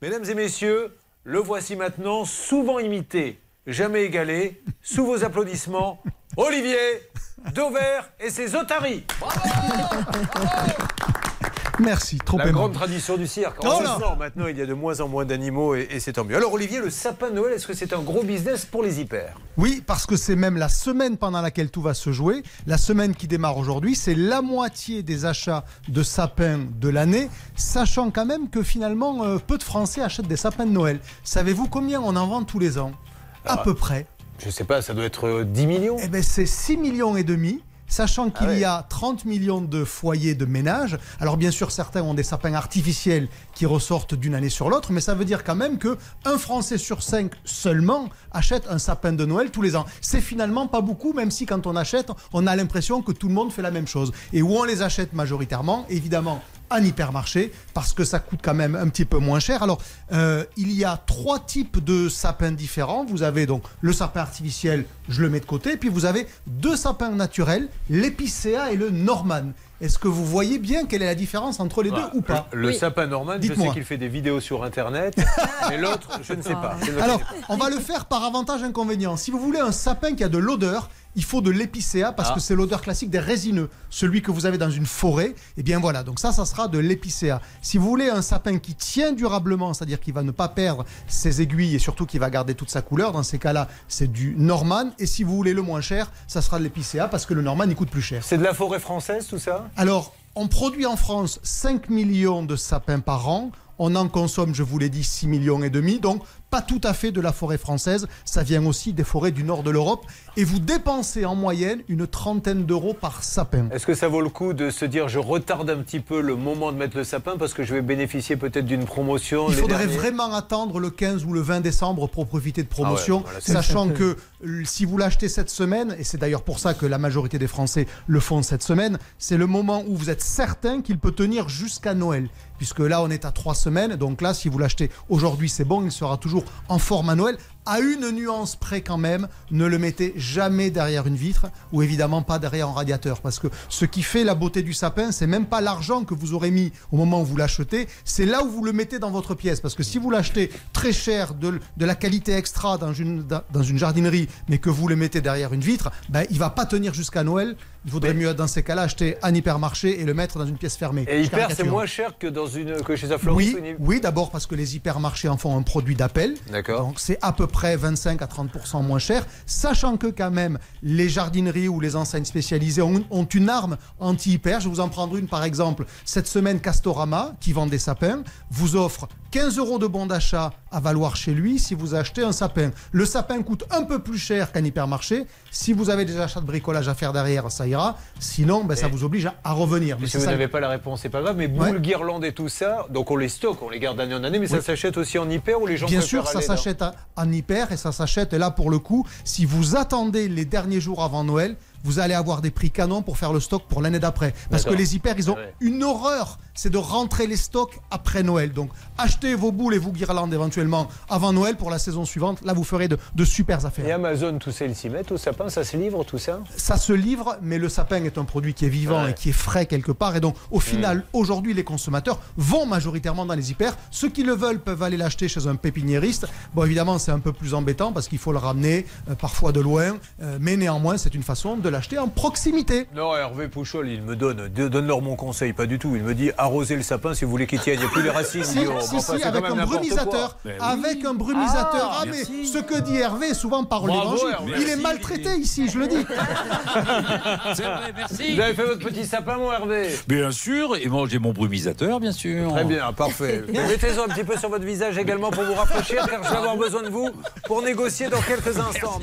Mesdames et messieurs, le voici maintenant, souvent imité, jamais égalé, sous vos applaudissements, Olivier Dauvert et ses otaries. Merci, trop La grande tradition du cirque. Oh En moment, maintenant, il y a de moins en moins d'animaux et, et c'est tant mieux. Alors, Olivier, le sapin de Noël, est-ce que c'est un gros business pour les hyper? Oui, parce que c'est même la semaine pendant laquelle tout va se jouer. La semaine qui démarre aujourd'hui, c'est la moitié des achats de sapins de l'année, sachant quand même que finalement, euh, peu de Français achètent des sapins de Noël. Savez-vous combien on en vend tous les ans? À Ah. peu près. Je sais pas, ça doit être euh, 10 millions Eh ben, c'est 6 millions et demi. Sachant qu'il Ah y a 30 millions de foyers de ménage. Alors bien sûr, certains ont des sapins artificiels qui ressortent d'une année sur l'autre, mais ça veut dire quand même que un Français sur cinq seulement achète un sapin de Noël tous les ans. C'est finalement pas beaucoup, même si quand on achète, on a l'impression que tout le monde fait la même chose. Et où on les achète majoritairement, évidemment en hypermarché parce que ça coûte quand même un petit peu moins cher. Alors, euh, il y a trois types de sapins différents. Vous avez donc le sapin artificiel, je le mets de côté, puis vous avez deux sapins naturels, l'épicéa et le norman. Est-ce que vous voyez bien quelle est la différence entre les deux ou pas Le, le sapin Norman, je sais Dites-moi. qu'il fait des vidéos sur Internet, mais l'autre, je ne sais pas. Le Alors, on va le faire par avantage-inconvénient. Si vous voulez un sapin qui a de l'odeur, il faut de l'épicéa parce Ah. que c'est l'odeur classique des résineux. Celui que vous avez dans une forêt, et bien voilà. Donc ça, ça sera de l'épicéa. Si vous voulez un sapin qui tient durablement, c'est-à-dire qui va ne pas perdre ses aiguilles et surtout qui va garder toute sa couleur, dans ces cas-là, c'est du Norman. Et si vous voulez le moins cher, ça sera de l'épicéa parce que le Norman, il coûte plus cher. C'est de la forêt française, tout ça? Alors, on produit en France 5 millions de sapins par an. On en consomme, je vous l'ai dit, 6 millions et demi. Donc, pas tout à fait de la forêt française. Ça vient aussi des forêts du nord de l'Europe. Et vous dépensez en moyenne une trentaine d'euros par sapin. Est-ce que ça vaut le coup de se dire je retarde un petit peu le moment de mettre le sapin parce que je vais bénéficier peut-être d'une promotion Il faudrait derniers vraiment attendre le 15 ou le 20 décembre pour profiter de promotion, Ah ouais, voilà, c'est- sachant que euh, si vous l'achetez cette semaine, et c'est d'ailleurs pour ça que la majorité des Français le font cette semaine, c'est le moment où vous êtes certain qu'il peut tenir jusqu'à Noël. Puisque là, on est à trois semaines, donc là, si vous l'achetez aujourd'hui, c'est bon, il sera toujours en forme à Noël. À une nuance près quand même, ne le mettez jamais derrière une vitre ou évidemment pas derrière un radiateur. Parce que ce qui fait la beauté du sapin, c'est même pas l'argent que vous aurez mis au moment où vous l'achetez, c'est là où vous le mettez dans votre pièce. Parce que si vous l'achetez très cher, de, de la qualité extra dans une, dans une jardinerie, mais que vous le mettez derrière une vitre, ben, il va pas tenir jusqu'à Noël. Il vaudrait mieux, dans ces cas-là, acheter un hypermarché et le mettre dans une pièce fermée. Et hyper, c'est moins cher que, dans une, que chez un Oui, ou une- oui d'abord parce que les hypermarchés en font un produit d'appel. D'accord. Donc c'est à peu près 25 à 30% moins cher, sachant que quand même les jardineries ou les enseignes spécialisées ont, ont une arme anti-hyper. Je vais vous en prendre une par exemple. Cette semaine, Castorama, qui vend des sapins, vous offre 15 euros de bon d'achat à valoir chez lui si vous achetez un sapin. Le sapin coûte un peu plus cher qu'un hypermarché. Si vous avez des achats de bricolage à faire derrière, ça ira. Sinon, ben, ça vous oblige à, à revenir. Mais Si vous n'avez pas la réponse, c'est pas grave. Mais boules, Ouais. guirlandes et tout ça, donc on les stocke, on les garde d'année en année, mais ça s'achète aussi en hyper ou les gens Bien sûr, ça s'achète en hyper et ça s'achète là pour le coup. Si vous attendez les derniers jours avant Noël, vous allez avoir des prix canons pour faire le stock pour l'année d'après. Parce que les hyper, ils ont Ouais. une horreur, c'est de rentrer les stocks après Noël. Donc achetez vos boules et vos guirlandes éventuellement avant Noël pour la saison suivante. Là, vous ferez de, de super affaires. Et Amazon, tout ça, ils s'y mettent au sapin, ça se livre, tout ça? Ça se livre, mais le sapin est un produit qui est vivant Ouais. et qui est frais quelque part. Et donc, au final, aujourd'hui, les consommateurs vont majoritairement dans les hyper. Ceux qui le veulent peuvent aller l'acheter chez un pépiniériste. Bon, évidemment, c'est un peu plus embêtant parce qu'il faut le ramener euh, parfois de loin. Euh, mais néanmoins, c'est une façon de l'acheter en proximité. Non, Hervé Pouchol, il me donne, donne-leur mon conseil, pas du tout. Il me dit arrosez le sapin si vous voulez qu'il tienne, il n'y a plus les racines. Si, oh, avec un brumisateur. Avec un brumisateur. Ah, mais ce que dit Hervé, souvent par l'évangile. Il est Merci, maltraité ici, je le dis. C'est vrai, merci. Vous avez fait votre petit sapin, mon Hervé Bien sûr, et moi j'ai mon brumisateur, bien sûr. Très bien, parfait. Mettez-en un petit peu sur votre visage également pour vous rafraîchir, car je vais avoir besoin de vous pour négocier dans quelques instants.